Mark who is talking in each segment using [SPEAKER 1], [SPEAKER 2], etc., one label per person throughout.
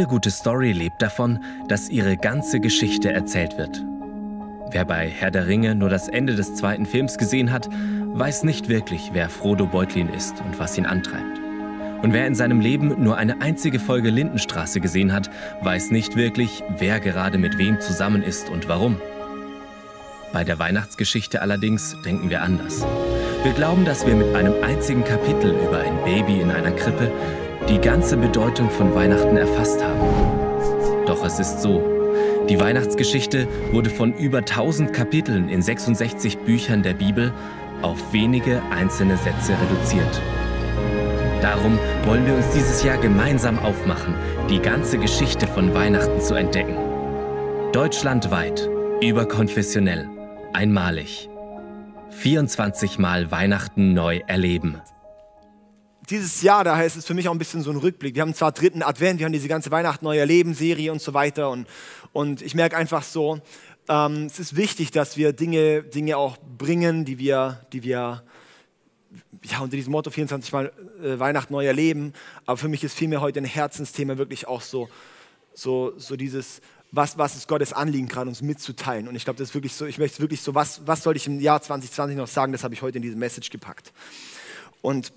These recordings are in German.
[SPEAKER 1] Jede gute Story lebt davon, dass ihre ganze Geschichte erzählt wird. Wer bei Herr der Ringe nur das Ende des zweiten Films gesehen hat, weiß nicht wirklich, wer Frodo Beutlin ist und was ihn antreibt. Und wer in seinem Leben nur eine einzige Folge Lindenstraße gesehen hat, weiß nicht wirklich, wer gerade mit wem zusammen ist und warum. Bei der Weihnachtsgeschichte allerdings denken wir anders. Wir glauben, dass wir mit einem einzigen Kapitel über ein Baby in einer Krippe die ganze Bedeutung von Weihnachten erfasst haben. Doch es ist so, die Weihnachtsgeschichte wurde von über 1000 Kapiteln in 66 Büchern der Bibel auf wenige einzelne Sätze reduziert. Darum wollen wir uns dieses Jahr gemeinsam aufmachen, die ganze Geschichte von Weihnachten zu entdecken. Deutschlandweit, überkonfessionell, einmalig. 24 Mal Weihnachten neu erleben
[SPEAKER 2] dieses Jahr, daher ist es für mich auch ein bisschen so ein Rückblick. Wir haben zwar dritten Advent, wir haben diese ganze Weihnachten neu erleben Serie und so weiter und, und ich merke einfach so, ähm, es ist wichtig, dass wir Dinge, Dinge auch bringen, die wir, die wir ja, unter diesem Motto 24 Mal äh, Weihnachten neu erleben. Aber für mich ist vielmehr heute ein Herzensthema wirklich auch so, so, so dieses, was, was ist Gottes Anliegen gerade, uns mitzuteilen. Und ich glaube, das ist wirklich so, ich möchte wirklich so, was, was soll ich im Jahr 2020 noch sagen, das habe ich heute in diese Message gepackt. Und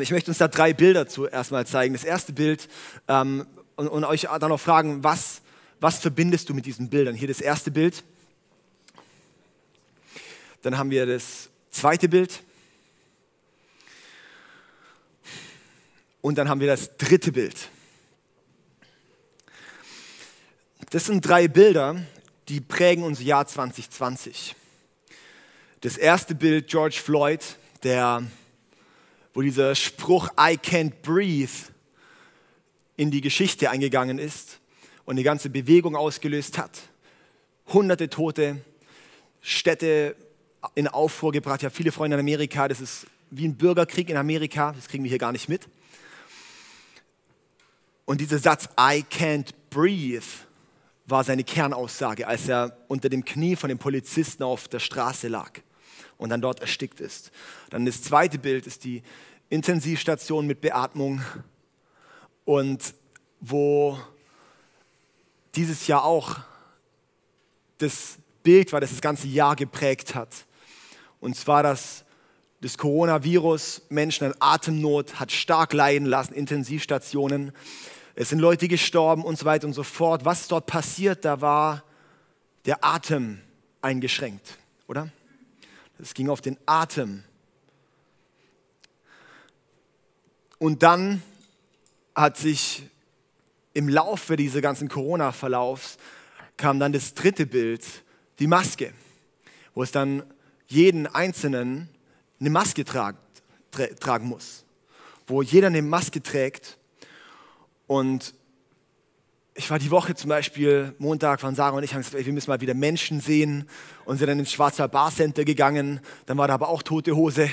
[SPEAKER 2] ich möchte uns da drei Bilder zuerst mal zeigen. Das erste Bild ähm, und, und, euch dann noch fragen, was, was verbindest du mit diesen Bildern? Hier das erste Bild. Dann haben wir das zweite Bild. Und dann haben wir das dritte Bild. Das sind drei Bilder, die prägen unser Jahr 2020. Das erste Bild, George Floyd, der wo dieser Spruch I can't breathe in die Geschichte eingegangen ist und eine ganze Bewegung ausgelöst hat. Hunderte Tote, Städte in Aufruhr gebracht. Habe viele Freunde in Amerika. Das ist wie ein Bürgerkrieg in Amerika. Das kriegen wir hier gar nicht mit. Und dieser Satz I can't breathe war seine Kernaussage, als er unter dem Knie von dem Polizisten auf der Straße lag und dann dort erstickt ist. Dann das zweite Bild ist die Intensivstation mit Beatmung und wo dieses Jahr auch das Bild war, das das ganze Jahr geprägt hat. Und zwar das, das Coronavirus Menschen in Atemnot hat stark leiden lassen, Intensivstationen. Es sind Leute gestorben und so weiter und so fort. Was dort passiert, da war der Atem eingeschränkt, oder? Es ging auf den Atem. Und dann hat sich im Laufe dieses ganzen Corona-Verlaufs kam dann das dritte Bild, die Maske, wo es dann jeden Einzelnen eine Maske tragen, tra tragen muss, wo jeder eine Maske trägt. Und ich war die Woche zum Beispiel, Montag waren Sarah und ich, haben gesagt, wir müssen mal wieder Menschen sehen und sind dann ins Schwarzer Bar Center gegangen. Dann war da aber auch tote Hose.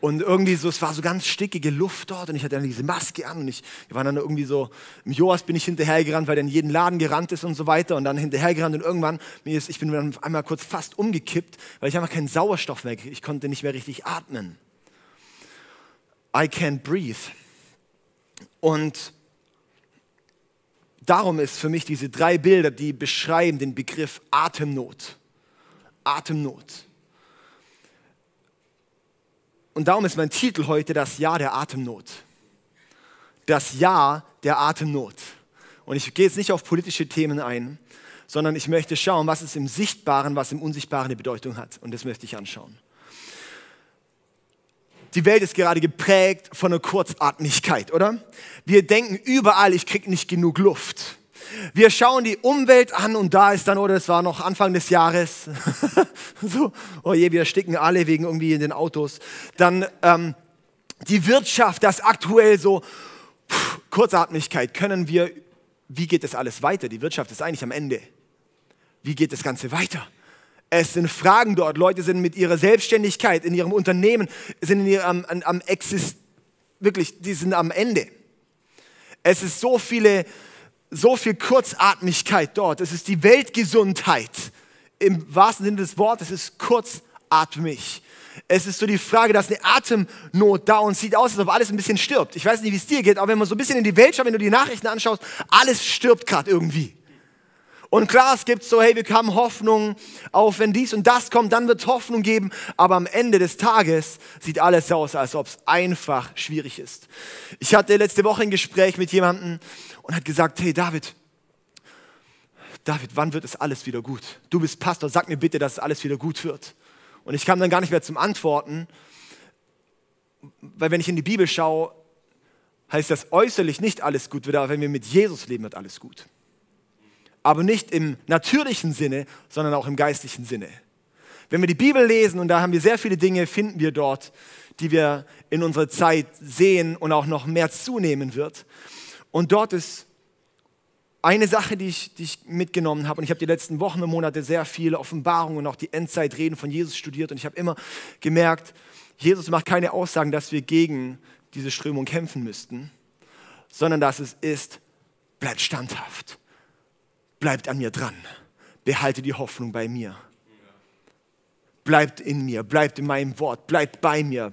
[SPEAKER 2] Und irgendwie so, es war so ganz stickige Luft dort und ich hatte dann diese Maske an und ich, wir waren dann irgendwie so, im Joas bin ich hinterhergerannt, weil der in jeden Laden gerannt ist und so weiter und dann hinterhergerannt und irgendwann, mir ist, ich bin dann einmal kurz fast umgekippt, weil ich einfach keinen Sauerstoff mehr, ich konnte nicht mehr richtig atmen. I can't breathe. Und darum ist für mich diese drei Bilder, die beschreiben den Begriff Atemnot. Atemnot. Und darum ist mein Titel heute das Jahr der Atemnot. Das Jahr der Atemnot. Und ich gehe jetzt nicht auf politische Themen ein, sondern ich möchte schauen, was es im Sichtbaren, was im Unsichtbaren eine Bedeutung hat. Und das möchte ich anschauen. Die Welt ist gerade geprägt von einer Kurzatmigkeit, oder? Wir denken überall, ich kriege nicht genug Luft. Wir schauen die Umwelt an und da ist dann, oder es war noch Anfang des Jahres, so, oh je, wir ersticken alle wegen irgendwie in den Autos. Dann ähm, die Wirtschaft, das aktuell so, pff, Kurzatmigkeit, können wir, wie geht das alles weiter? Die Wirtschaft ist eigentlich am Ende. Wie geht das Ganze weiter? Es sind Fragen dort. Leute sind mit ihrer Selbstständigkeit, in ihrem Unternehmen, sind in ihrem, am, am Exist, wirklich, die sind am Ende. Es ist so viele so viel Kurzatmigkeit dort. Es ist die Weltgesundheit. Im wahrsten Sinne des Wortes, es ist kurzatmig. Es ist so die Frage, dass eine Atemnot da und sieht aus, als ob alles ein bisschen stirbt. Ich weiß nicht, wie es dir geht, aber wenn man so ein bisschen in die Welt schaut, wenn du die Nachrichten anschaust, alles stirbt gerade irgendwie. Und klar, es gibt so, hey, wir haben Hoffnung auf, wenn dies und das kommt, dann wird Hoffnung geben. Aber am Ende des Tages sieht alles aus, als ob es einfach schwierig ist. Ich hatte letzte Woche ein Gespräch mit jemandem und hat gesagt, hey David, David, wann wird es alles wieder gut? Du bist Pastor, sag mir bitte, dass es alles wieder gut wird. Und ich kam dann gar nicht mehr zum Antworten, weil wenn ich in die Bibel schaue, heißt das äußerlich nicht alles gut wird, aber wenn wir mit Jesus leben, wird alles gut. Aber nicht im natürlichen Sinne, sondern auch im geistlichen Sinne. Wenn wir die Bibel lesen, und da haben wir sehr viele Dinge, finden wir dort, die wir in unserer Zeit sehen und auch noch mehr zunehmen wird. Und dort ist eine Sache, die ich, die ich mitgenommen habe, und ich habe die letzten Wochen und Monate sehr viele Offenbarungen und auch die Endzeitreden von Jesus studiert, und ich habe immer gemerkt, Jesus macht keine Aussagen, dass wir gegen diese Strömung kämpfen müssten, sondern dass es ist, bleibt standhaft, bleibt an mir dran, behalte die Hoffnung bei mir, bleibt in mir, bleibt in meinem Wort, bleibt bei mir.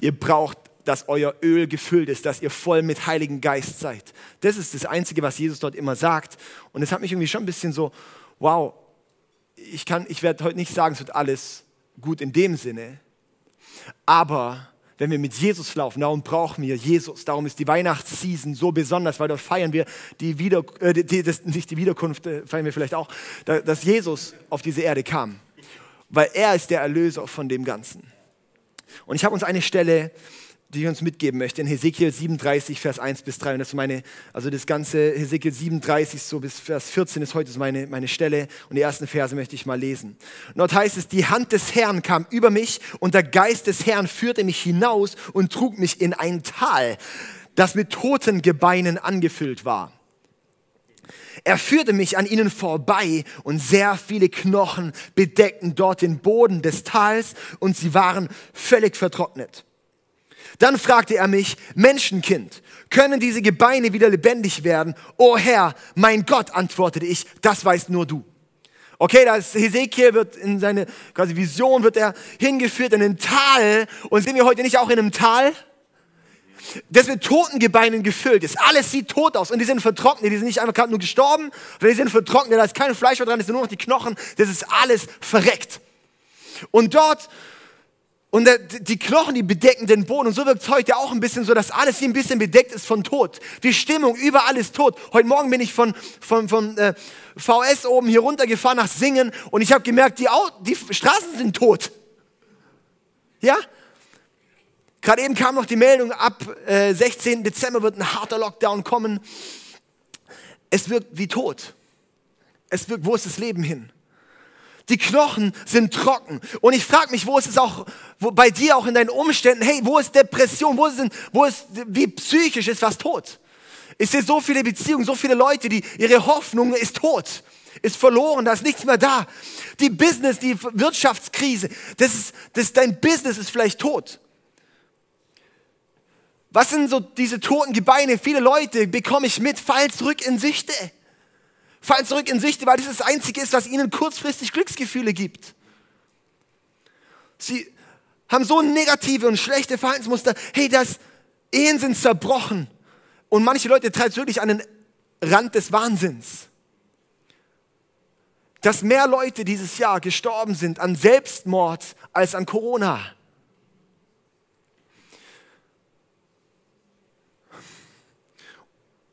[SPEAKER 2] Ihr braucht dass euer Öl gefüllt ist, dass ihr voll mit Heiligen Geist seid. Das ist das Einzige, was Jesus dort immer sagt. Und es hat mich irgendwie schon ein bisschen so, wow, ich, ich werde heute nicht sagen, es wird alles gut in dem Sinne, aber wenn wir mit Jesus laufen, darum brauchen wir Jesus. Darum ist die Weihnachtsseason so besonders, weil dort feiern wir die, Wieder, äh, die das, nicht die Wiederkunft, äh, feiern wir vielleicht auch, dass Jesus auf diese Erde kam. Weil er ist der Erlöser von dem Ganzen. Und ich habe uns eine Stelle die ich uns mitgeben möchte, in Hesekiel 37, Vers 1 bis 3. Und das ist meine, also das ganze Hesekiel 37 so bis Vers 14 ist heute meine, meine Stelle. Und die ersten Verse möchte ich mal lesen. Und dort heißt es, die Hand des Herrn kam über mich und der Geist des Herrn führte mich hinaus und trug mich in ein Tal, das mit toten Gebeinen angefüllt war. Er führte mich an ihnen vorbei und sehr viele Knochen bedeckten dort den Boden des Tals und sie waren völlig vertrocknet. Dann fragte er mich, Menschenkind, können diese Gebeine wieder lebendig werden? O Herr, mein Gott, antwortete ich, das weißt nur du. Okay, das Hesekiel wird in seine quasi Vision wird er hingeführt in ein Tal und sind wir heute nicht auch in einem Tal? Das mit toten Gebeinen gefüllt ist. Alles sieht tot aus und die sind vertrocknet. Die sind nicht einfach nur gestorben, sondern die sind vertrocknet. Da ist kein Fleisch mehr dran, es sind nur noch die Knochen. Das ist alles verreckt. Und dort und die Knochen, die bedecken den Boden. Und so wirkt es heute auch ein bisschen so, dass alles hier ein bisschen bedeckt ist von Tod. Die Stimmung, überall ist tot. Heute Morgen bin ich von, von, von äh, VS oben hier runtergefahren nach Singen und ich habe gemerkt, die, die Straßen sind tot. Ja? Gerade eben kam noch die Meldung, ab äh, 16. Dezember wird ein harter Lockdown kommen. Es wirkt wie tot. Es wirkt, wo ist das Leben hin? Die Knochen sind trocken. Und ich frage mich, wo ist es auch wo, bei dir, auch in deinen Umständen, hey, wo ist Depression, wo, sind, wo ist, wie psychisch ist was tot? Ich sehe so viele Beziehungen, so viele Leute, die, ihre Hoffnung ist tot, ist verloren, da ist nichts mehr da. Die Business, die Wirtschaftskrise, das ist, das, dein Business ist vielleicht tot. Was sind so diese toten Gebeine? Viele Leute bekomme ich mit, fallen zurück in Süchte fallen zurück in Süchte, weil das das Einzige ist, was ihnen kurzfristig Glücksgefühle gibt. Sie haben so negative und schlechte Verhaltensmuster. Hey, das Ehen sind zerbrochen. Und manche Leute treiben es wirklich an den Rand des Wahnsinns. Dass mehr Leute dieses Jahr gestorben sind an Selbstmord als an Corona.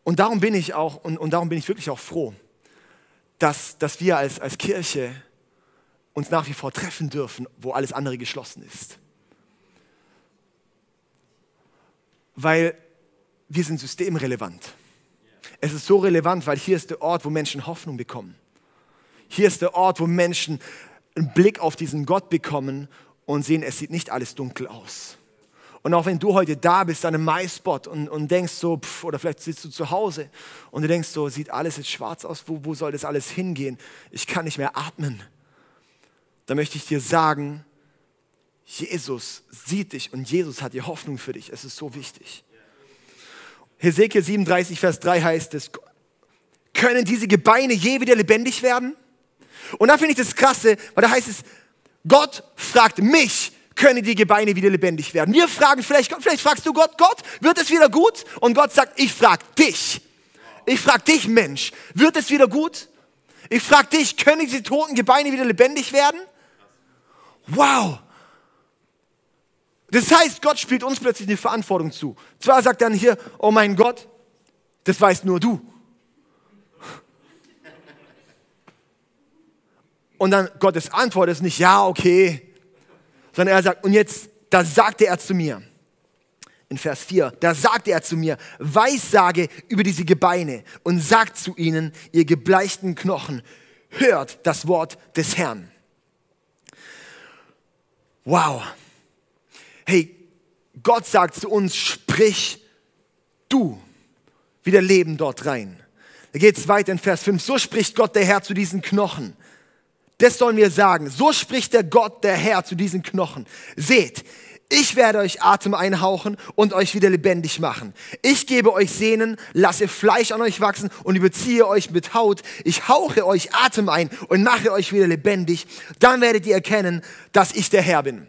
[SPEAKER 2] Und darum bin ich auch, und, und darum bin ich wirklich auch froh, dass, dass wir als, als Kirche uns nach wie vor treffen dürfen, wo alles andere geschlossen ist. Weil wir sind systemrelevant. Es ist so relevant, weil hier ist der Ort, wo Menschen Hoffnung bekommen. Hier ist der Ort, wo Menschen einen Blick auf diesen Gott bekommen und sehen, es sieht nicht alles dunkel aus. Und auch wenn du heute da bist an einem MySpot und, und denkst so, pff, oder vielleicht sitzt du zu Hause und du denkst so, sieht alles jetzt schwarz aus, wo, wo soll das alles hingehen? Ich kann nicht mehr atmen. Da möchte ich dir sagen, Jesus sieht dich und Jesus hat die Hoffnung für dich. Es ist so wichtig. Hesekiel 37, Vers 3 heißt es, können diese Gebeine je wieder lebendig werden? Und da finde ich das Krasse, weil da heißt es, Gott fragt mich, können die Gebeine wieder lebendig werden. Wir fragen vielleicht, vielleicht fragst du Gott, Gott, wird es wieder gut? Und Gott sagt, ich frag dich. Ich frag dich, Mensch, wird es wieder gut? Ich frag dich, können diese toten Gebeine wieder lebendig werden? Wow. Das heißt, Gott spielt uns plötzlich eine Verantwortung zu. Zwar sagt er dann hier, oh mein Gott, das weißt nur du. Und dann Gottes Antwort ist nicht, ja, okay, sondern er sagt, und jetzt, da sagte er zu mir, in Vers 4, da sagte er zu mir, Weissage über diese Gebeine und sagt zu ihnen, ihr gebleichten Knochen, hört das Wort des Herrn. Wow. Hey, Gott sagt zu uns, sprich du wieder Leben dort rein. Da geht es weiter in Vers 5. So spricht Gott der Herr zu diesen Knochen. Das sollen wir sagen. So spricht der Gott, der Herr, zu diesen Knochen. Seht, ich werde euch Atem einhauchen und euch wieder lebendig machen. Ich gebe euch Sehnen, lasse Fleisch an euch wachsen und überziehe euch mit Haut. Ich hauche euch Atem ein und mache euch wieder lebendig. Dann werdet ihr erkennen, dass ich der Herr bin.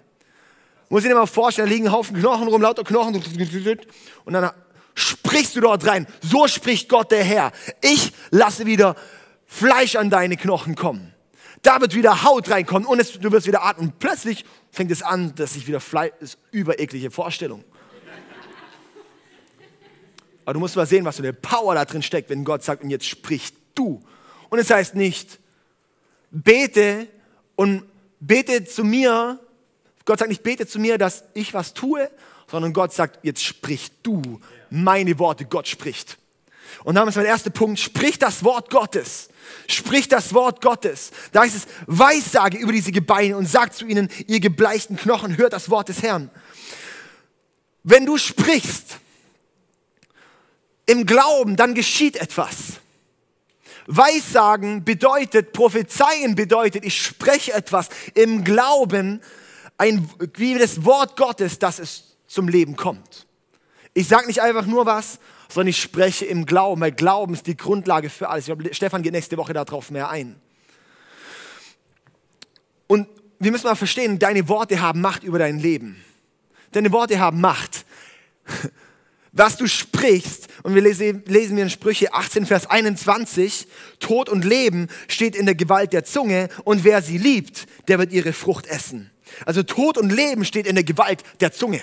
[SPEAKER 2] Muss ich dir mal vorstellen, da liegen ein Haufen Knochen rum, lauter Knochen. Und dann sprichst du dort rein. So spricht Gott der Herr. Ich lasse wieder Fleisch an deine Knochen kommen. Da wird wieder Haut reinkommen und es, du wirst wieder atmen. Und plötzlich fängt es an, dass sich wieder Fleisch, ist übereklige Vorstellung. Aber du musst mal sehen, was für eine Power da drin steckt, wenn Gott sagt, und jetzt sprichst du. Und es heißt nicht, bete und bete zu mir. Gott sagt nicht, bete zu mir, dass ich was tue, sondern Gott sagt, jetzt sprich du meine Worte. Gott spricht. Und dann ist mein erster Punkt, sprich das Wort Gottes. Sprich das Wort Gottes. Da heißt es, Weissage über diese Gebeine und sagt zu ihnen, ihr gebleichten Knochen, hört das Wort des Herrn. Wenn du sprichst im Glauben, dann geschieht etwas. Weissagen bedeutet, prophezeien bedeutet, ich spreche etwas im Glauben, ein, wie das Wort Gottes, dass es zum Leben kommt. Ich sage nicht einfach nur was, sondern ich spreche im Glauben, weil Glauben ist die Grundlage für alles. Ich glaube, Stefan geht nächste Woche darauf mehr ein. Und wir müssen mal verstehen, deine Worte haben Macht über dein Leben. Deine Worte haben Macht. Was du sprichst, und wir lesen, lesen wir in Sprüche 18, Vers 21, Tod und Leben steht in der Gewalt der Zunge und wer sie liebt, der wird ihre Frucht essen. Also Tod und Leben steht in der Gewalt der Zunge.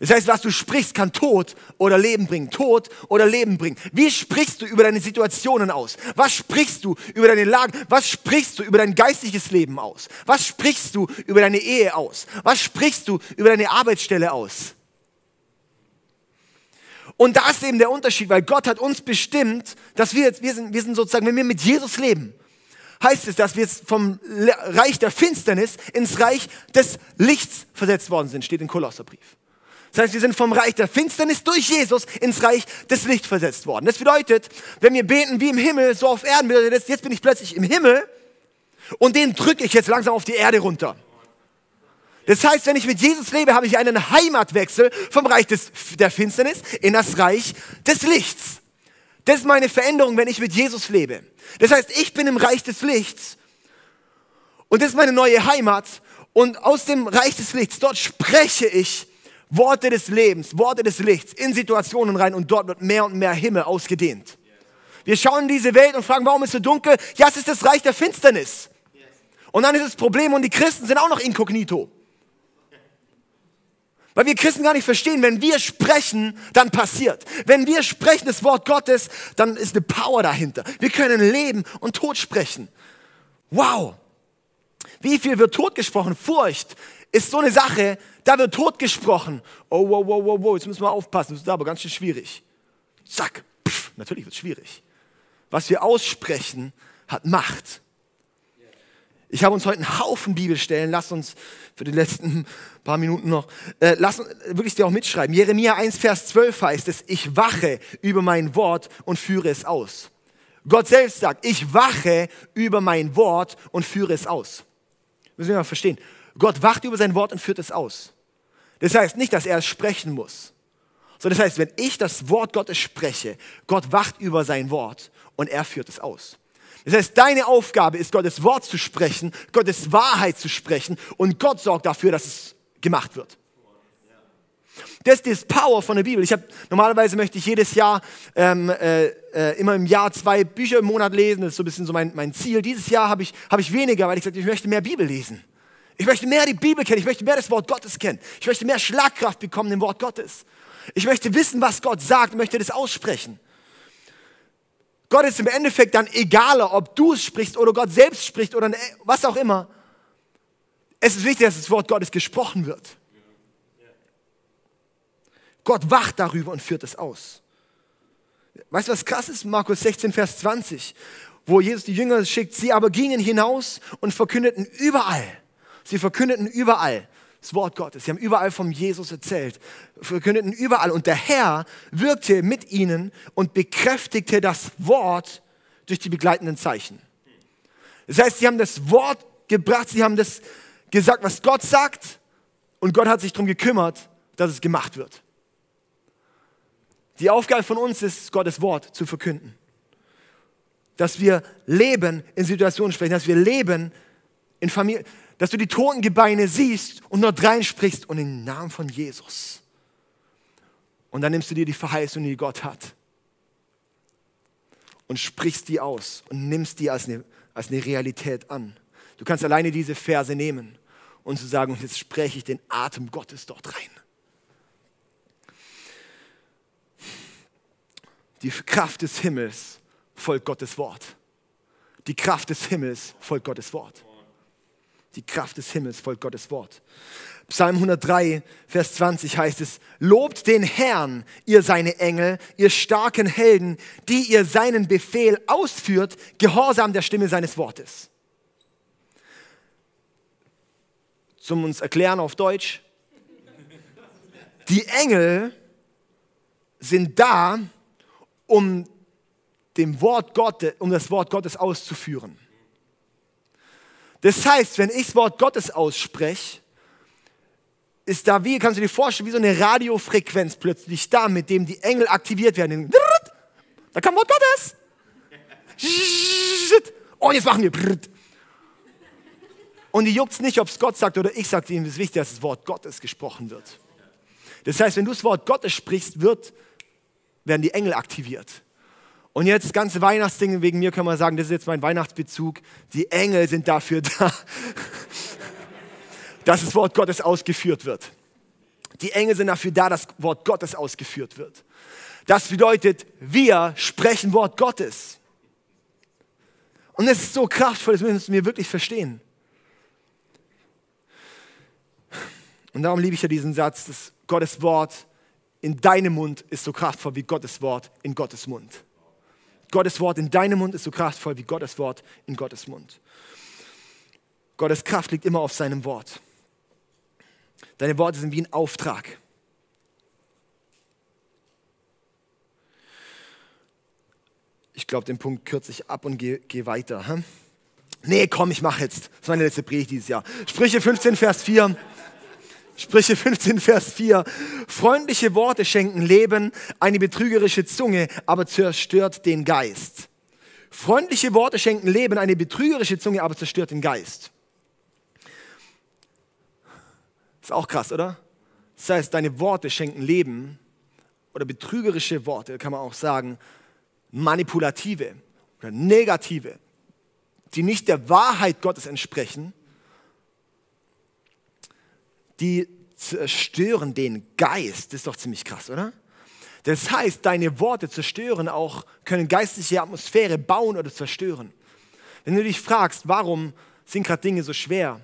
[SPEAKER 2] Das heißt, was du sprichst, kann Tod oder Leben bringen. Tod oder Leben bringen. Wie sprichst du über deine Situationen aus? Was sprichst du über deine Lagen? Was sprichst du über dein geistiges Leben aus? Was sprichst du über deine Ehe aus? Was sprichst du über deine Arbeitsstelle aus? Und da ist eben der Unterschied, weil Gott hat uns bestimmt, dass wir jetzt, wir sind, wir sind sozusagen, wenn wir mit Jesus leben, heißt es, dass wir jetzt vom Reich der Finsternis ins Reich des Lichts versetzt worden sind, steht im Kolosserbrief. Das heißt, wir sind vom Reich der Finsternis durch Jesus ins Reich des Lichts versetzt worden. Das bedeutet, wenn wir beten wie im Himmel, so auf Erden jetzt bin ich plötzlich im Himmel und den drücke ich jetzt langsam auf die Erde runter. Das heißt, wenn ich mit Jesus lebe, habe ich einen Heimatwechsel vom Reich des, der Finsternis in das Reich des Lichts. Das ist meine Veränderung, wenn ich mit Jesus lebe. Das heißt, ich bin im Reich des Lichts und das ist meine neue Heimat und aus dem Reich des Lichts, dort spreche ich Worte des Lebens, Worte des Lichts in Situationen rein und dort wird mehr und mehr Himmel ausgedehnt. Wir schauen in diese Welt und fragen, warum ist es so dunkel? Ja, es ist das Reich der Finsternis. Und dann ist das Problem und die Christen sind auch noch inkognito. Weil wir Christen gar nicht verstehen, wenn wir sprechen, dann passiert. Wenn wir sprechen das Wort Gottes, dann ist eine Power dahinter. Wir können Leben und Tod sprechen. Wow. Wie viel wird tot gesprochen? Furcht ist so eine Sache, da wird tot gesprochen. Oh, wow, wow, wow, wow, jetzt müssen wir aufpassen, das ist aber ganz schön schwierig. Zack, pff, natürlich wird es schwierig. Was wir aussprechen, hat Macht. Ich habe uns heute einen Haufen Bibelstellen. Lass uns für die letzten paar Minuten noch, äh, lass uns wirklich dir auch mitschreiben. Jeremia 1, Vers 12 heißt es, ich wache über mein Wort und führe es aus. Gott selbst sagt, ich wache über mein Wort und führe es aus. Müssen wir mal verstehen. Gott wacht über sein Wort und führt es aus. Das heißt nicht, dass er es sprechen muss, sondern das heißt, wenn ich das Wort Gottes spreche, Gott wacht über sein Wort und er führt es aus. Das heißt, deine Aufgabe ist, Gottes Wort zu sprechen, Gottes Wahrheit zu sprechen und Gott sorgt dafür, dass es gemacht wird. Das ist das Power von der Bibel. Ich habe normalerweise möchte ich jedes Jahr ähm, äh, äh, immer im Jahr zwei Bücher im Monat lesen. Das ist so ein bisschen so mein, mein Ziel. Dieses Jahr habe ich, hab ich weniger, weil ich gesagt ich möchte mehr Bibel lesen. Ich möchte mehr die Bibel kennen. Ich möchte mehr das Wort Gottes kennen. Ich möchte mehr Schlagkraft bekommen im Wort Gottes. Ich möchte wissen, was Gott sagt und möchte das aussprechen. Gott ist im Endeffekt dann egaler, ob du es sprichst oder Gott selbst spricht oder was auch immer. Es ist wichtig, dass das Wort Gottes gesprochen wird. Gott wacht darüber und führt es aus. Weißt du, was krass ist? Markus 16, Vers 20, wo Jesus die Jünger schickt. Sie aber gingen hinaus und verkündeten überall. Sie verkündeten überall das Wort Gottes. Sie haben überall vom Jesus erzählt, verkündeten überall. Und der Herr wirkte mit ihnen und bekräftigte das Wort durch die begleitenden Zeichen. Das heißt, sie haben das Wort gebracht, sie haben das gesagt, was Gott sagt, und Gott hat sich darum gekümmert, dass es gemacht wird. Die Aufgabe von uns ist, Gottes Wort zu verkünden. Dass wir leben in Situationen sprechen, dass wir leben in Familie, dass du die toten Gebeine siehst und dort reinsprichst und im Namen von Jesus. Und dann nimmst du dir die Verheißung, die Gott hat und sprichst die aus und nimmst die als eine, als eine Realität an. Du kannst alleine diese Verse nehmen und zu sagen, und jetzt spreche ich den Atem Gottes dort rein. Die Kraft des Himmels folgt Gottes Wort. Die Kraft des Himmels folgt Gottes Wort. Die Kraft des Himmels folgt Gottes Wort. Psalm 103, Vers 20 heißt es, Lobt den Herrn, ihr seine Engel, ihr starken Helden, die ihr seinen Befehl ausführt, gehorsam der Stimme seines Wortes. Zum uns erklären auf Deutsch, die Engel sind da, um, dem Wort Gottes, um das Wort Gottes auszuführen. Das heißt, wenn ich das Wort Gottes ausspreche, ist da wie, kannst du dir vorstellen, wie so eine Radiofrequenz plötzlich da, mit dem die Engel aktiviert werden. Da kommt Wort Gottes. Und jetzt machen wir. Und die juckt es nicht, ob es Gott sagt oder ich sage, ihm ist wichtig, dass das Wort Gottes gesprochen wird. Das heißt, wenn du das Wort Gottes sprichst, wird werden die Engel aktiviert. Und jetzt das ganze Weihnachtsding, wegen mir können wir sagen, das ist jetzt mein Weihnachtsbezug. Die Engel sind dafür da, dass das Wort Gottes ausgeführt wird. Die Engel sind dafür da, dass das Wort Gottes ausgeführt wird. Das bedeutet, wir sprechen Wort Gottes. Und es ist so kraftvoll, das müssen wir wirklich verstehen. Und darum liebe ich ja diesen Satz, dass Gottes Wort in deinem Mund ist so kraftvoll wie Gottes Wort in Gottes Mund. Gottes Wort in deinem Mund ist so kraftvoll wie Gottes Wort in Gottes Mund. Gottes Kraft liegt immer auf seinem Wort. Deine Worte sind wie ein Auftrag. Ich glaube, den Punkt kürze ich ab und gehe geh weiter. Hm? Nee, komm, ich mache jetzt. Das ist meine letzte Predigt dieses Jahr. Sprüche 15, Vers 4. Sprüche 15, Vers 4. Freundliche Worte schenken Leben, eine betrügerische Zunge aber zerstört den Geist. Freundliche Worte schenken Leben, eine betrügerische Zunge aber zerstört den Geist. Ist auch krass, oder? Das heißt, deine Worte schenken Leben oder betrügerische Worte, kann man auch sagen, manipulative oder negative, die nicht der Wahrheit Gottes entsprechen, die zerstören den Geist. Das ist doch ziemlich krass, oder? Das heißt, deine Worte zerstören auch, können geistliche Atmosphäre bauen oder zerstören. Wenn du dich fragst, warum sind gerade Dinge so schwer?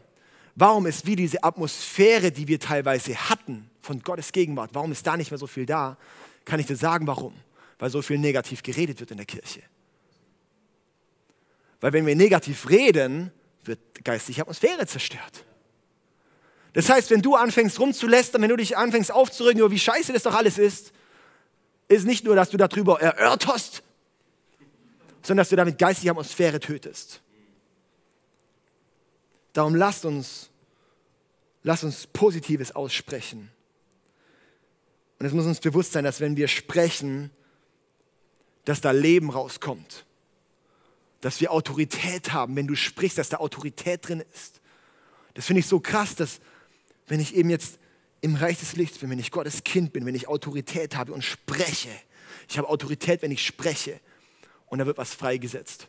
[SPEAKER 2] Warum ist wie diese Atmosphäre, die wir teilweise hatten von Gottes Gegenwart, warum ist da nicht mehr so viel da? Kann ich dir sagen, warum? Weil so viel negativ geredet wird in der Kirche. Weil wenn wir negativ reden, wird geistliche Atmosphäre zerstört. Das heißt, wenn du anfängst rumzulästern, wenn du dich anfängst aufzuregen über wie scheiße das doch alles ist, ist nicht nur, dass du darüber erörtert hast, sondern dass du damit geistige Atmosphäre tötest. Darum lasst uns, lasst uns Positives aussprechen. Und es muss uns bewusst sein, dass wenn wir sprechen, dass da Leben rauskommt dass wir Autorität haben, wenn du sprichst, dass da Autorität drin ist. Das finde ich so krass, dass wenn ich eben jetzt im Reich des Lichts bin, wenn ich Gottes Kind bin, wenn ich Autorität habe und spreche, ich habe Autorität, wenn ich spreche und da wird was freigesetzt.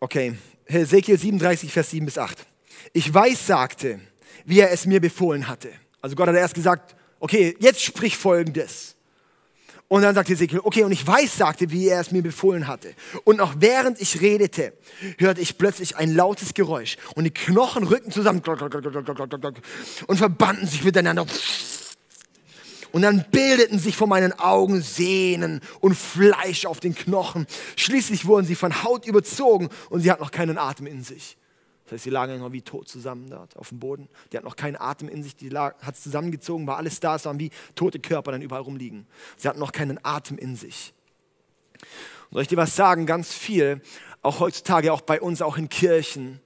[SPEAKER 2] Okay, Hesekiel 37, Vers 7 bis 8. Ich weiß, sagte, wie er es mir befohlen hatte. Also Gott hat erst gesagt, okay, jetzt sprich folgendes. Und dann sagte Ezekiel, okay, und ich weiß, sagte, wie er es mir befohlen hatte. Und noch während ich redete, hörte ich plötzlich ein lautes Geräusch und die Knochen rückten zusammen und verbanden sich miteinander. Und dann bildeten sich vor meinen Augen Sehnen und Fleisch auf den Knochen. Schließlich wurden sie von Haut überzogen und sie hatten noch keinen Atem in sich. Das heißt, sie lagen immer wie tot zusammen dort auf dem Boden. Die hatten noch keinen Atem in sich, die hat es zusammengezogen, war alles da, es waren wie tote Körper dann überall rumliegen. Sie hatten noch keinen Atem in sich. Und soll ich dir was sagen? Ganz viel, auch heutzutage, auch bei uns, auch in Kirchen,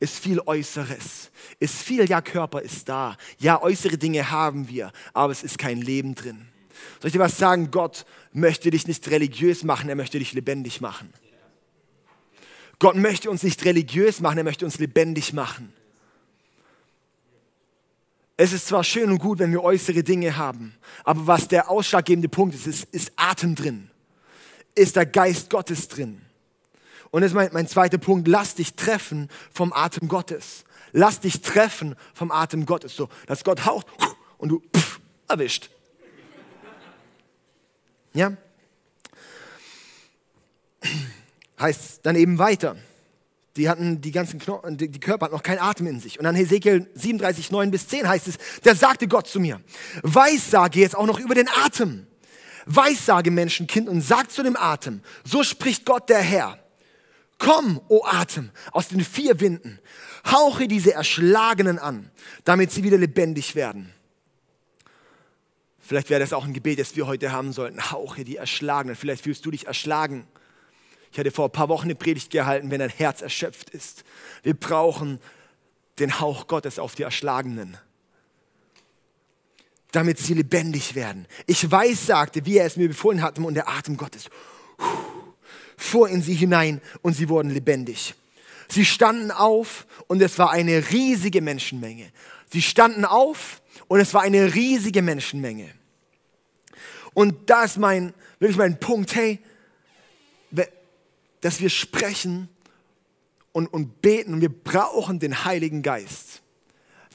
[SPEAKER 2] ist viel Äußeres. Ist viel, ja, Körper ist da. Ja, äußere Dinge haben wir, aber es ist kein Leben drin. Soll ich dir was sagen? Gott möchte dich nicht religiös machen, er möchte dich lebendig machen. Gott möchte uns nicht religiös machen, er möchte uns lebendig machen. Es ist zwar schön und gut, wenn wir äußere Dinge haben, aber was der ausschlaggebende Punkt ist, ist, ist Atem drin. Ist der Geist Gottes drin. Und das ist mein, mein zweiter Punkt, lass dich treffen vom Atem Gottes. Lass dich treffen vom Atem Gottes. So, dass Gott haucht und du pff, erwischt. Ja? Heißt dann eben weiter. Die hatten die ganzen Knochen, die, Körper hatten noch keinen Atem in sich. Und dann Hesekiel 37, 9 bis 10 heißt es, da sagte Gott zu mir, Weissage jetzt auch noch über den Atem. Weissage Menschenkind und sag zu dem Atem, so spricht Gott der Herr. Komm, o Atem, aus den vier Winden, hauche diese Erschlagenen an, damit sie wieder lebendig werden. Vielleicht wäre das auch ein Gebet, das wir heute haben sollten. Hauche die Erschlagenen. Vielleicht fühlst du dich erschlagen ich hatte vor ein paar Wochen eine Predigt gehalten, wenn dein Herz erschöpft ist. Wir brauchen den Hauch Gottes auf die Erschlagenen, damit sie lebendig werden. Ich weiß, sagte, wie er es mir befohlen hatte, und der Atem Gottes fuhr in sie hinein und sie wurden lebendig. Sie standen auf und es war eine riesige Menschenmenge. Sie standen auf und es war eine riesige Menschenmenge. Und da ist mein, wirklich mein Punkt, hey, dass wir sprechen und, und beten und wir brauchen den Heiligen Geist.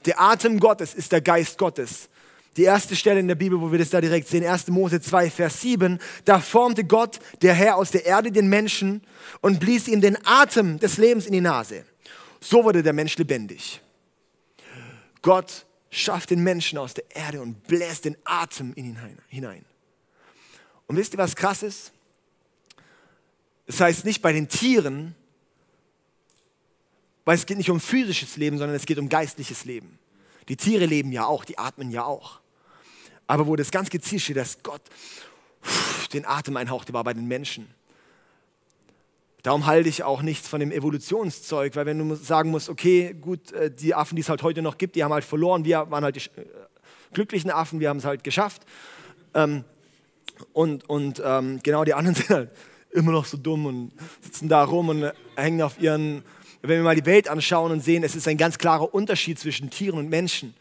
[SPEAKER 2] Der Atem Gottes ist der Geist Gottes. Die erste Stelle in der Bibel, wo wir das da direkt sehen, 1. Mose 2, Vers 7, da formte Gott, der Herr, aus der Erde den Menschen und blies ihm den Atem des Lebens in die Nase. So wurde der Mensch lebendig. Gott schafft den Menschen aus der Erde und bläst den Atem in ihn hinein. Und wisst ihr, was krass ist? Das heißt nicht bei den Tieren, weil es geht nicht um physisches Leben, sondern es geht um geistliches Leben. Die Tiere leben ja auch, die atmen ja auch. Aber wo das ganz gezielt steht, dass Gott den Atem einhauchte, war bei den Menschen. Darum halte ich auch nichts von dem Evolutionszeug, weil wenn du sagen musst, okay, gut, äh, die Affen, die es halt heute noch gibt, die haben halt verloren, wir waren halt die äh, glücklichen Affen, wir haben es halt geschafft. Ähm, und und ähm, genau die anderen sind halt immer noch so dumm und sitzen da rum und hängen auf ihren. Wenn wir mal die Welt anschauen und sehen, es ist ein ganz klarer Unterschied zwischen Tieren und Menschen.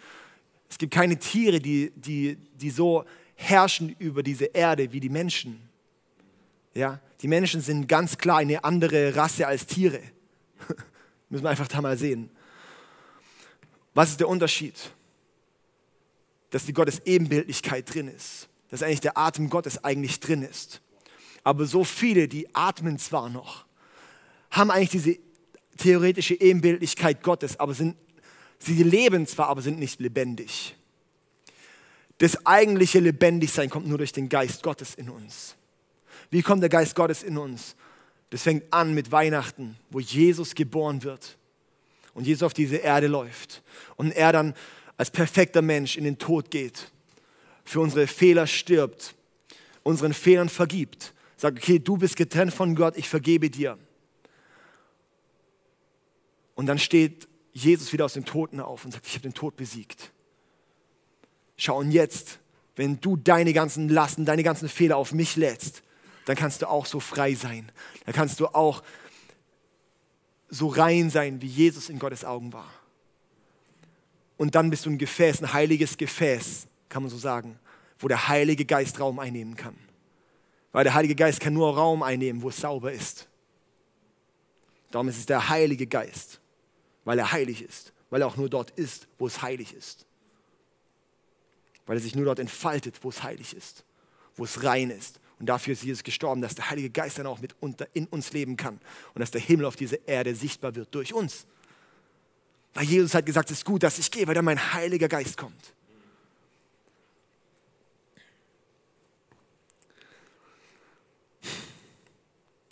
[SPEAKER 2] Es gibt keine Tiere, die, die, die so herrschen über diese Erde wie die Menschen. Ja? Die Menschen sind ganz klar eine andere Rasse als Tiere. Müssen wir einfach da mal sehen. Was ist der Unterschied? Dass die Gottes Ebenbildlichkeit drin ist. Dass eigentlich der Atem Gottes eigentlich drin ist. Aber so viele, die atmen zwar noch, haben eigentlich diese theoretische Ebenbildlichkeit Gottes, aber sind, sie leben zwar, aber sind nicht lebendig. Das eigentliche Lebendigsein kommt nur durch den Geist Gottes in uns. Wie kommt der Geist Gottes in uns? Das fängt an mit Weihnachten, wo Jesus geboren wird und Jesus auf diese Erde läuft und er dann als perfekter Mensch in den Tod geht, für unsere Fehler stirbt, unseren Fehlern vergibt Sag, okay, du bist getrennt von Gott, ich vergebe dir. Und dann steht Jesus wieder aus den Toten auf und sagt, ich habe den Tod besiegt. Schau, und jetzt, wenn du deine ganzen Lasten, deine ganzen Fehler auf mich lädst, dann kannst du auch so frei sein. Dann kannst du auch so rein sein, wie Jesus in Gottes Augen war. Und dann bist du ein Gefäß, ein heiliges Gefäß, kann man so sagen, wo der Heilige Geist Raum einnehmen kann. Weil der Heilige Geist kann nur Raum einnehmen, wo es sauber ist. Darum ist es der Heilige Geist, weil er heilig ist, weil er auch nur dort ist, wo es heilig ist. Weil er sich nur dort entfaltet, wo es heilig ist, wo es rein ist. Und dafür ist Jesus gestorben, dass der Heilige Geist dann auch mit unter, in uns leben kann und dass der Himmel auf dieser Erde sichtbar wird durch uns. Weil Jesus hat gesagt, es ist gut, dass ich gehe, weil dann mein Heiliger Geist kommt.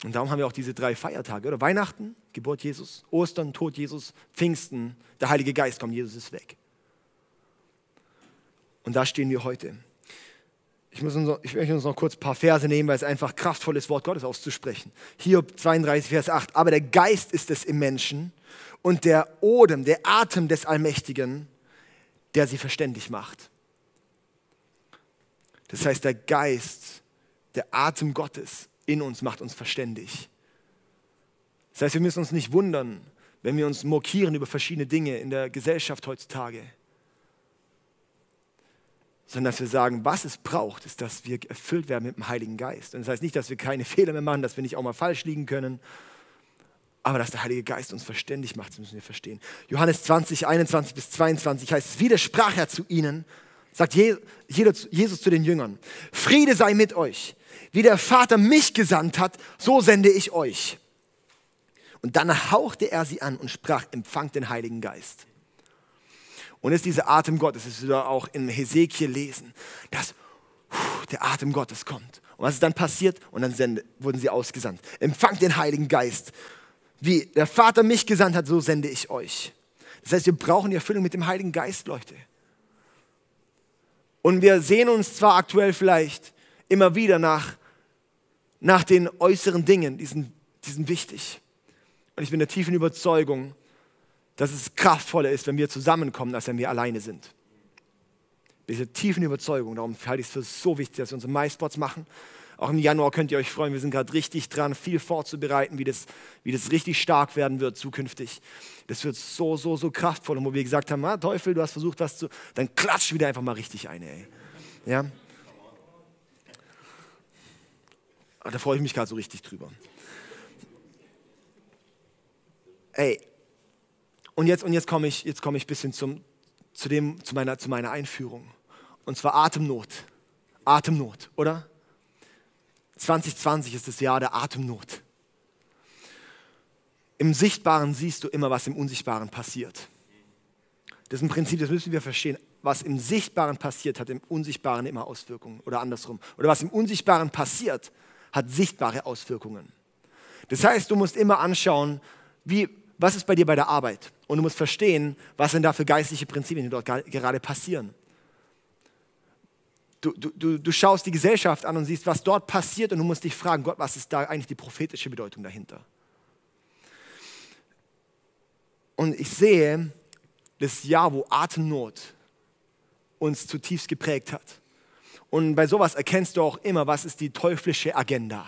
[SPEAKER 2] Und darum haben wir auch diese drei Feiertage, oder? Weihnachten, Geburt Jesus, Ostern, Tod Jesus, Pfingsten, der Heilige Geist kommt, Jesus ist weg. Und da stehen wir heute. Ich, muss uns, ich möchte uns noch kurz ein paar Verse nehmen, weil es einfach kraftvoll ist, Wort Gottes auszusprechen. Hiob 32, Vers 8. Aber der Geist ist es im Menschen und der Odem, der Atem des Allmächtigen, der sie verständig macht. Das heißt, der Geist, der Atem Gottes in uns macht uns verständig. Das heißt, wir müssen uns nicht wundern, wenn wir uns mokieren über verschiedene Dinge in der Gesellschaft heutzutage sondern dass wir sagen, was es braucht, ist, dass wir erfüllt werden mit dem Heiligen Geist. Und das heißt nicht, dass wir keine Fehler mehr machen, dass wir nicht auch mal falsch liegen können, aber dass der Heilige Geist uns verständig macht, das müssen wir verstehen. Johannes 20, 21 bis 22 heißt es, widersprach er zu ihnen, sagt Jesus zu den Jüngern, Friede sei mit euch. Wie der Vater mich gesandt hat, so sende ich euch. Und dann hauchte er sie an und sprach, empfangt den Heiligen Geist. Und es ist dieser Atem Gottes, das ist wieder auch in Hesekiel lesen, dass der Atem Gottes kommt. Und was ist dann passiert? Und dann wurden sie ausgesandt. Empfangt den Heiligen Geist. Wie der Vater mich gesandt hat, so sende ich euch. Das heißt, wir brauchen die Erfüllung mit dem Heiligen Geist, Leute. Und wir sehen uns zwar aktuell vielleicht immer wieder nach, nach den äußeren Dingen, die sind, die sind wichtig. Und ich bin der tiefen Überzeugung, dass es kraftvoller ist, wenn wir zusammenkommen, als wenn wir alleine sind. Diese tiefen Überzeugung, darum halte ich es für so wichtig, dass wir unsere MySpots machen. Auch im Januar könnt ihr euch freuen, wir sind gerade richtig dran, viel vorzubereiten, wie das, wie das richtig stark werden wird zukünftig. Das wird so, so, so kraftvoll. Und wo wir gesagt haben, ah, Teufel, du hast versucht, was zu, dann klatsch wieder einfach mal richtig ein, ey. Ja? Ah, da freue ich mich gerade so richtig drüber. Ey, und jetzt, und jetzt komme ich, jetzt komme ich ein bisschen zum, zu, dem, zu, meiner, zu meiner Einführung. Und zwar Atemnot. Atemnot, oder? 2020 ist das Jahr der Atemnot. Im Sichtbaren siehst du immer, was im Unsichtbaren passiert. Das ist ein Prinzip, das müssen wir verstehen. Was im Sichtbaren passiert, hat im Unsichtbaren immer Auswirkungen. Oder andersrum. Oder was im Unsichtbaren passiert, hat sichtbare Auswirkungen. Das heißt, du musst immer anschauen, wie, was ist bei dir bei der Arbeit? Und du musst verstehen, was sind da für geistliche Prinzipien, die dort gerade passieren. Du, du, du schaust die Gesellschaft an und siehst, was dort passiert und du musst dich fragen, Gott, was ist da eigentlich die prophetische Bedeutung dahinter? Und ich sehe das Jahr, wo Atemnot uns zutiefst geprägt hat. Und bei sowas erkennst du auch immer, was ist die teuflische Agenda.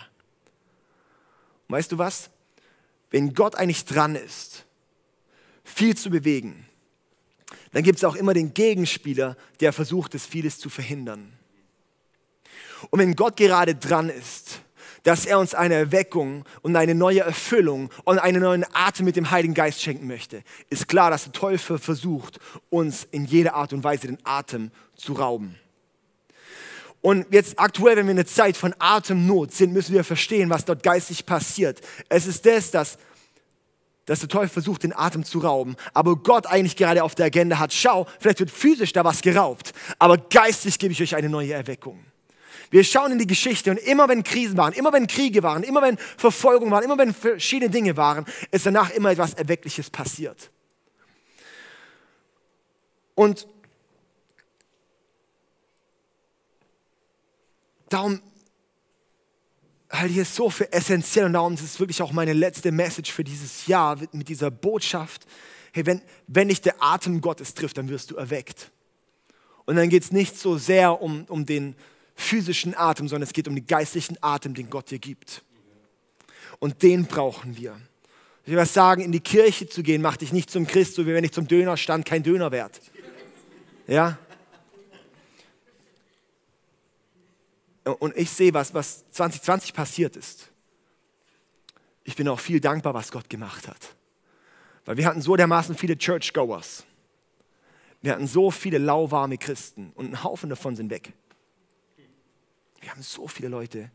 [SPEAKER 2] Und weißt du was? wenn Gott eigentlich dran ist, viel zu bewegen, dann gibt es auch immer den Gegenspieler, der versucht, das vieles zu verhindern. Und wenn Gott gerade dran ist, dass er uns eine Erweckung und eine neue Erfüllung und einen neuen Atem mit dem Heiligen Geist schenken möchte, ist klar, dass der Teufel versucht, uns in jeder Art und Weise den Atem zu rauben. Und jetzt aktuell, wenn wir in einer Zeit von Atemnot sind, müssen wir verstehen, was dort geistig passiert. Es ist das, dass, dass der Teufel versucht, den Atem zu rauben, aber Gott eigentlich gerade auf der Agenda hat, schau, vielleicht wird physisch da was geraubt, aber geistig gebe ich euch eine neue Erweckung. Wir schauen in die Geschichte und immer wenn Krisen waren, immer wenn Kriege waren, immer wenn Verfolgung waren, immer wenn verschiedene Dinge waren, ist danach immer etwas Erweckliches passiert. Und darum halte ich es so für essentiell und darum ist es wirklich auch meine letzte Message für dieses Jahr mit dieser Botschaft. Hey, wenn, wenn dich der Atem Gottes trifft, dann wirst du erweckt. Und dann geht es nicht so sehr um, um den physischen Atem, sondern es geht um den geistlichen Atem, den Gott dir gibt. Und den brauchen wir. Ich will was sagen, in die Kirche zu gehen, macht dich nicht zum Christ, so wie wenn ich zum Döner stand, kein Döner wert. Ja? Und ich sehe, was, was 2020 passiert ist. Ich bin auch viel dankbar, was Gott gemacht hat. Weil wir hatten so dermaßen viele Churchgoers. Wir hatten so viele lauwarme Christen und ein Haufen davon sind weg. Wir haben so viele Leute.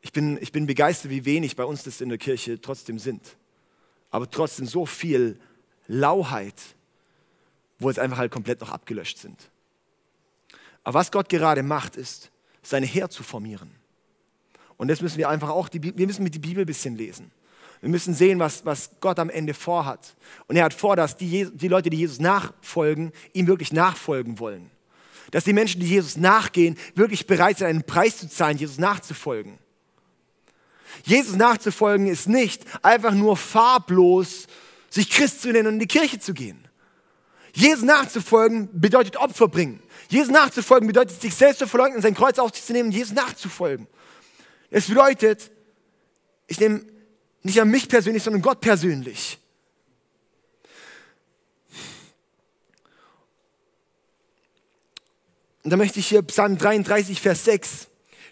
[SPEAKER 2] Ich bin, ich bin begeistert, wie wenig bei uns das in der Kirche trotzdem sind. Aber trotzdem so viel Lauheit, wo es einfach halt komplett noch abgelöscht sind. Aber was Gott gerade macht, ist, seine Heer zu formieren. Und das müssen wir einfach auch, die, wir müssen mit die Bibel ein bisschen lesen. Wir müssen sehen, was, was Gott am Ende vorhat. Und er hat vor, dass die, die Leute, die Jesus nachfolgen, ihm wirklich nachfolgen wollen. Dass die Menschen, die Jesus nachgehen, wirklich bereit sind, einen Preis zu zahlen, Jesus nachzufolgen. Jesus nachzufolgen ist nicht einfach nur farblos, sich Christ zu nennen und in die Kirche zu gehen. Jesus nachzufolgen bedeutet Opfer bringen. Jesus nachzufolgen bedeutet, sich selbst zu verleugnen, sein Kreuz auf sich zu nehmen Jesus nachzufolgen. Es bedeutet, ich nehme nicht an mich persönlich, sondern Gott persönlich. Und da möchte ich hier Psalm 33, Vers 6.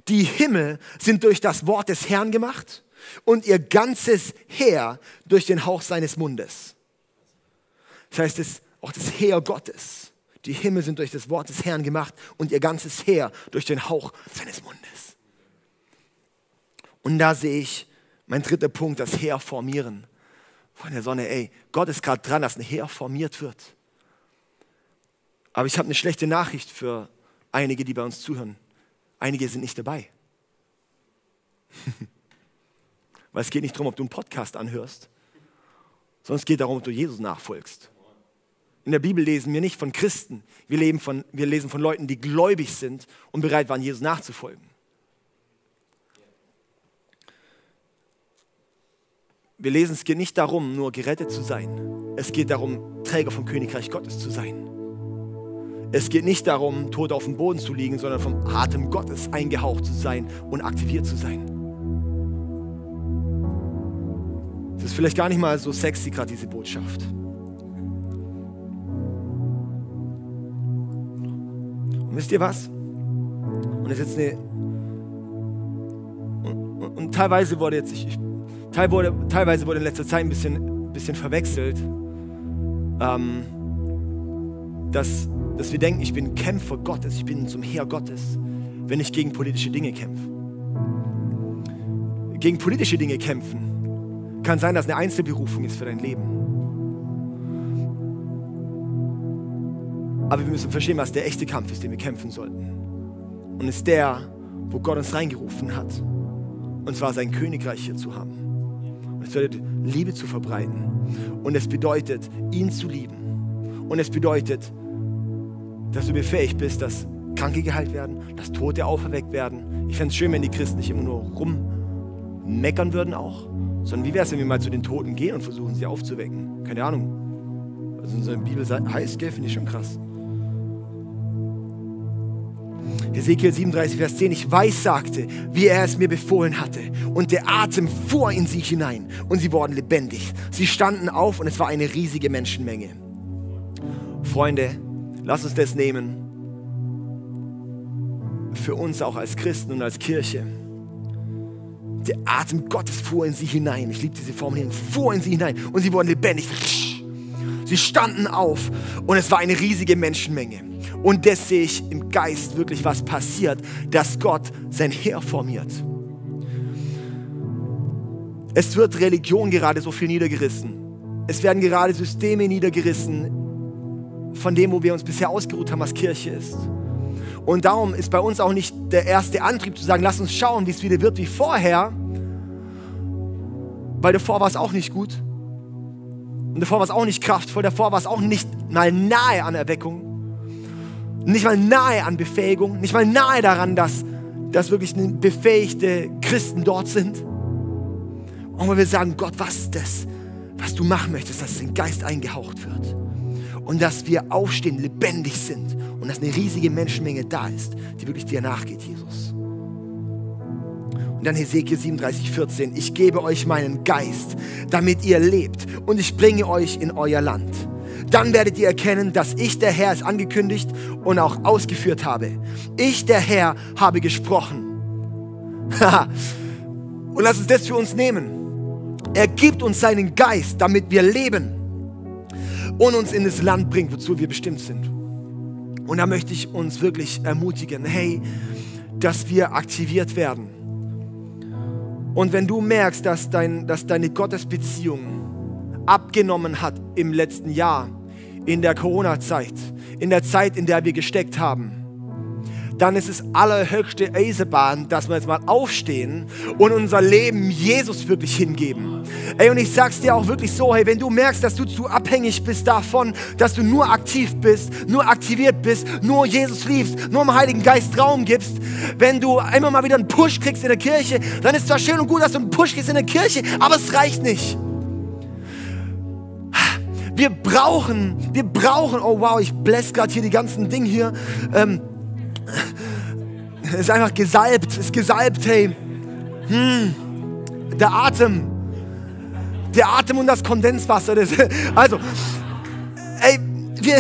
[SPEAKER 2] Die Himmel sind durch das Wort des Herrn gemacht und ihr ganzes Heer durch den Hauch seines Mundes. Das heißt, es, auch das Heer Gottes. Die Himmel sind durch das Wort des Herrn gemacht und ihr ganzes Heer durch den Hauch seines Mundes. Und da sehe ich mein dritter Punkt, das Heer formieren. Von der Sonne, ey, Gott ist gerade dran, dass ein Heer formiert wird. Aber ich habe eine schlechte Nachricht für einige, die bei uns zuhören. Einige sind nicht dabei. Weil es geht nicht darum, ob du einen Podcast anhörst, sondern es geht darum, ob du Jesus nachfolgst. In der Bibel lesen wir nicht von Christen, wir, leben von, wir lesen von Leuten, die gläubig sind und bereit waren, Jesus nachzufolgen. Wir lesen, es geht nicht darum, nur gerettet zu sein. Es geht darum, Träger vom Königreich Gottes zu sein. Es geht nicht darum, tot auf dem Boden zu liegen, sondern vom Atem Gottes eingehaucht zu sein und aktiviert zu sein. Das ist vielleicht gar nicht mal so sexy, gerade diese Botschaft. Und wisst ihr was? Und es ist jetzt eine. Und, und, und, teilweise wurde jetzt, ich, ich teilweise wurde in letzter Zeit ein bisschen, bisschen verwechselt, ähm, dass, dass wir denken, ich bin Kämpfer Gottes, ich bin zum Heer Gottes, wenn ich gegen politische Dinge kämpfe. Gegen politische Dinge kämpfen kann sein, dass eine Einzelberufung ist für dein Leben. Aber wir müssen verstehen, was der echte Kampf ist, den wir kämpfen sollten. Und ist der, wo Gott uns reingerufen hat. Und zwar sein Königreich hier zu haben. Es bedeutet, Liebe zu verbreiten. Und es bedeutet, ihn zu lieben. Und es bedeutet, dass du befähigt bist, dass Kranke geheilt werden, dass Tote auferweckt werden. Ich fände es schön, wenn die Christen nicht immer nur rummeckern würden auch, sondern wie wäre es, wenn wir mal zu den Toten gehen und versuchen, sie aufzuwecken? Keine Ahnung. Also in einer Bibel heißt, finde ich schon krass. Ezekiel 37, Vers 10, ich weiß, sagte, wie er es mir befohlen hatte. Und der Atem fuhr in sie hinein und sie wurden lebendig. Sie standen auf und es war eine riesige Menschenmenge. Freunde, lass uns das nehmen. Für uns auch als Christen und als Kirche. Der Atem Gottes fuhr in sie hinein. Ich liebe diese Formulierung. Fuhr in sie hinein und sie wurden lebendig. Sie standen auf und es war eine riesige Menschenmenge. Und das sehe ich im Geist wirklich, was passiert, dass Gott sein Heer formiert. Es wird Religion gerade so viel niedergerissen. Es werden gerade Systeme niedergerissen von dem, wo wir uns bisher ausgeruht haben, was Kirche ist. Und darum ist bei uns auch nicht der erste Antrieb zu sagen, lass uns schauen, wie es wieder wird wie vorher, weil davor war es auch nicht gut. Und davor war es auch nicht kraftvoll, davor war es auch nicht mal nahe an Erweckung nicht mal nahe an Befähigung, nicht mal nahe daran, dass, dass wirklich befähigte Christen dort sind. Und wir sagen, Gott, was ist das, was du machen möchtest, dass es in Geist eingehaucht wird. Und dass wir aufstehen, lebendig sind und dass eine riesige Menschenmenge da ist, die wirklich dir nachgeht, Jesus. Und dann Hesekiel 37, 14. Ich gebe euch meinen Geist, damit ihr lebt und ich bringe euch in euer Land. Dann werdet ihr erkennen, dass ich, der Herr, es angekündigt und auch ausgeführt habe. Ich, der Herr, habe gesprochen. und lass uns das für uns nehmen. Er gibt uns seinen Geist, damit wir leben und uns in das Land bringt, wozu wir bestimmt sind. Und da möchte ich uns wirklich ermutigen, hey, dass wir aktiviert werden. Und wenn du merkst, dass, dein, dass deine Gottesbeziehung abgenommen hat im letzten Jahr, in der Corona-Zeit, in der Zeit, in der wir gesteckt haben, dann ist es allerhöchste Eisenbahn, dass wir jetzt mal aufstehen und unser Leben Jesus wirklich hingeben. Ey, und ich sag's dir auch wirklich so, hey, wenn du merkst, dass du zu abhängig bist davon, dass du nur aktiv bist, nur aktiviert bist, nur Jesus liebst, nur im Heiligen Geist Raum gibst, wenn du immer mal wieder einen Push kriegst in der Kirche, dann ist zwar schön und gut, dass du einen Push kriegst in der Kirche, aber es reicht nicht. Wir brauchen, wir brauchen, oh wow, ich bläst gerade hier die ganzen Dinge hier. Ähm, ist einfach gesalbt, ist gesalbt, hey. Hm, der Atem, der Atem und das Kondenswasser. Das, also, ey, wir,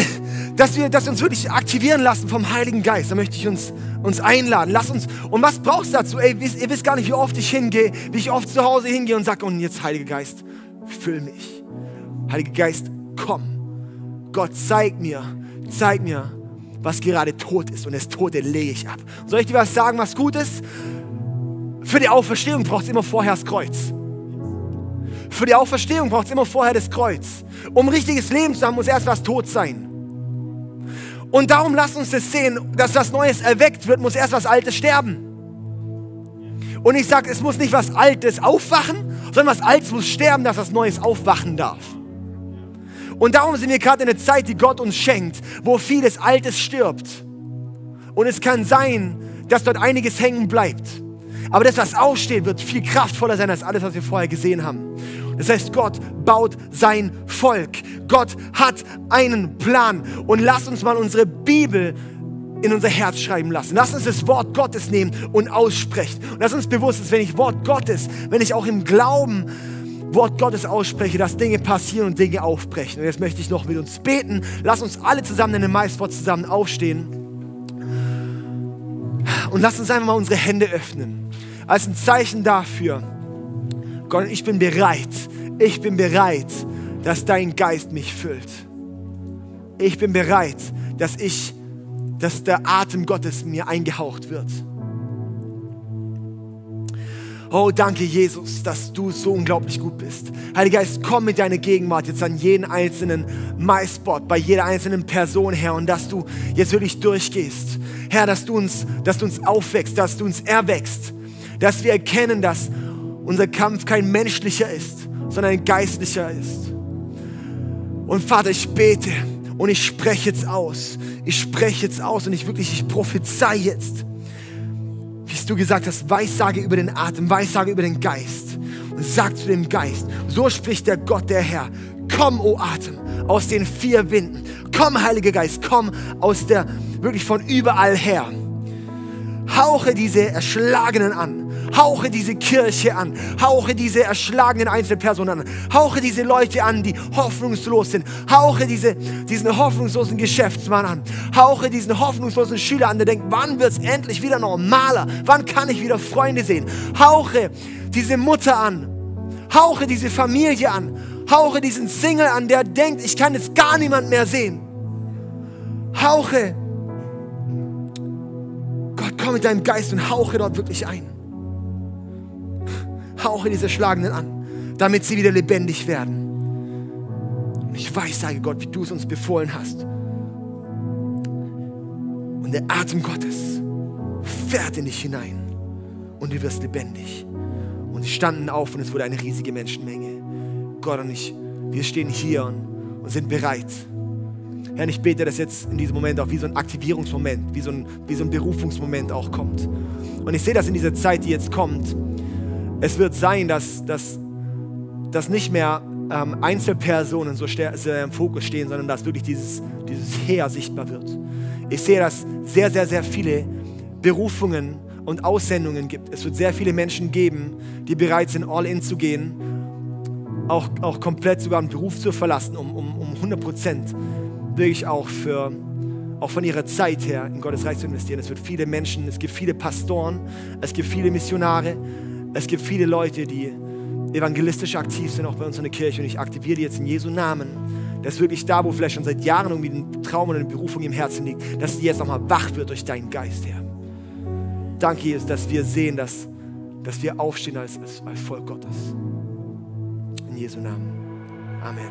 [SPEAKER 2] dass wir, dass wir uns wirklich aktivieren lassen vom Heiligen Geist. Da möchte ich uns, uns einladen. Lass uns. Und was brauchst du dazu? Ey, ihr wisst gar nicht, wie oft ich hingehe, wie ich oft zu Hause hingehe und sage, und jetzt Heiliger Geist, füll mich. Heiliger Geist, komm. Gott, zeig mir, zeig mir, was gerade tot ist. Und das Tote lege ich ab. Soll ich dir was sagen, was gut ist? Für die Auferstehung braucht es immer vorher das Kreuz. Für die Auferstehung braucht es immer vorher das Kreuz. Um richtiges Leben zu haben, muss erst was tot sein. Und darum lasst uns das sehen, dass was Neues erweckt wird, muss erst was Altes sterben. Und ich sage, es muss nicht was Altes aufwachen, sondern was Altes muss sterben, dass was Neues aufwachen darf. Und darum sind wir gerade in der Zeit, die Gott uns schenkt, wo vieles Altes stirbt. Und es kann sein, dass dort einiges hängen bleibt. Aber das, was aufsteht, wird viel kraftvoller sein als alles, was wir vorher gesehen haben. Das heißt, Gott baut sein Volk. Gott hat einen Plan. Und lass uns mal unsere Bibel in unser Herz schreiben lassen. Lass uns das Wort Gottes nehmen und aussprechen. Und lass uns bewusst ist, wenn ich Wort Gottes, wenn ich auch im Glauben Wort Gottes ausspreche, dass Dinge passieren und Dinge aufbrechen. Und jetzt möchte ich noch mit uns beten. Lass uns alle zusammen in dem Maiswort zusammen aufstehen. Und lass uns einfach mal unsere Hände öffnen. Als ein Zeichen dafür, Gott, ich bin bereit. Ich bin bereit, dass dein Geist mich füllt. Ich bin bereit, dass ich, dass der Atem Gottes mir eingehaucht wird. Oh, danke, Jesus, dass du so unglaublich gut bist. Heiliger Geist, komm mit deiner Gegenwart jetzt an jeden einzelnen MySpot, bei jeder einzelnen Person, Herr, und dass du jetzt wirklich durchgehst. Herr, dass du uns, dass du uns aufwächst, dass du uns erwächst, dass wir erkennen, dass unser Kampf kein menschlicher ist, sondern ein geistlicher ist. Und Vater, ich bete und ich spreche jetzt aus. Ich spreche jetzt aus und ich wirklich, ich prophezei jetzt du gesagt hast, Weissage über den Atem, Weissage über den Geist. Und sag zu dem Geist, so spricht der Gott, der Herr, komm, o Atem, aus den vier Winden. Komm, Heiliger Geist, komm aus der, wirklich von überall her. Hauche diese Erschlagenen an. Hauche diese Kirche an. Hauche diese erschlagenen Einzelpersonen an. Hauche diese Leute an, die hoffnungslos sind. Hauche diese, diesen hoffnungslosen Geschäftsmann an. Hauche diesen hoffnungslosen Schüler an, der denkt, wann wird es endlich wieder normaler? Wann kann ich wieder Freunde sehen? Hauche diese Mutter an. Hauche diese Familie an. Hauche diesen Single an, der denkt, ich kann jetzt gar niemand mehr sehen. Hauche Gott, komm mit deinem Geist und hauche dort wirklich ein hauche diese Schlagenden an, damit sie wieder lebendig werden. Und ich weiß, sage Gott, wie du es uns befohlen hast. Und der Atem Gottes fährt in dich hinein und du wirst lebendig. Und sie standen auf und es wurde eine riesige Menschenmenge. Gott und ich, wir stehen hier und, und sind bereit. Herr, ich bete, dass jetzt in diesem Moment auch wie so ein Aktivierungsmoment, wie so ein, wie so ein Berufungsmoment auch kommt. Und ich sehe das in dieser Zeit, die jetzt kommt, es wird sein, dass, dass, dass nicht mehr ähm, Einzelpersonen so sehr im Fokus stehen, sondern dass wirklich dieses, dieses Heer sichtbar wird. Ich sehe, dass sehr, sehr, sehr viele Berufungen und Aussendungen gibt. Es wird sehr viele Menschen geben, die bereit sind, all in zu gehen, auch, auch komplett sogar einen Beruf zu verlassen, um, um, um 100 Prozent wirklich auch, für, auch von ihrer Zeit her in Gottes Reich zu investieren. Es wird viele Menschen, es gibt viele Pastoren, es gibt viele Missionare, es gibt viele Leute, die evangelistisch aktiv sind, auch bei uns in der Kirche. Und ich aktiviere die jetzt in Jesu Namen, dass wirklich da, wo vielleicht schon seit Jahren irgendwie ein Traum oder eine Berufung im Herzen liegt, dass die jetzt nochmal wach wird durch deinen Geist, Herr. Danke, Jesus, dass wir sehen, dass, dass wir aufstehen als, als, als Volk Gottes. In Jesu Namen. Amen.